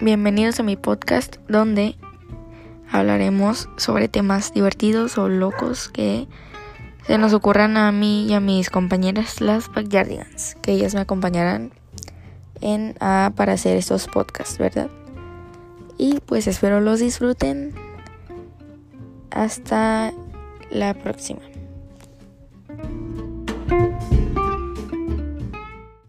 Bienvenidos a mi podcast donde hablaremos sobre temas divertidos o locos que se nos ocurran a mí y a mis compañeras las Backyardigans, que ellas me acompañarán en ah, para hacer estos podcasts, ¿verdad? Y pues espero los disfruten. Hasta la próxima.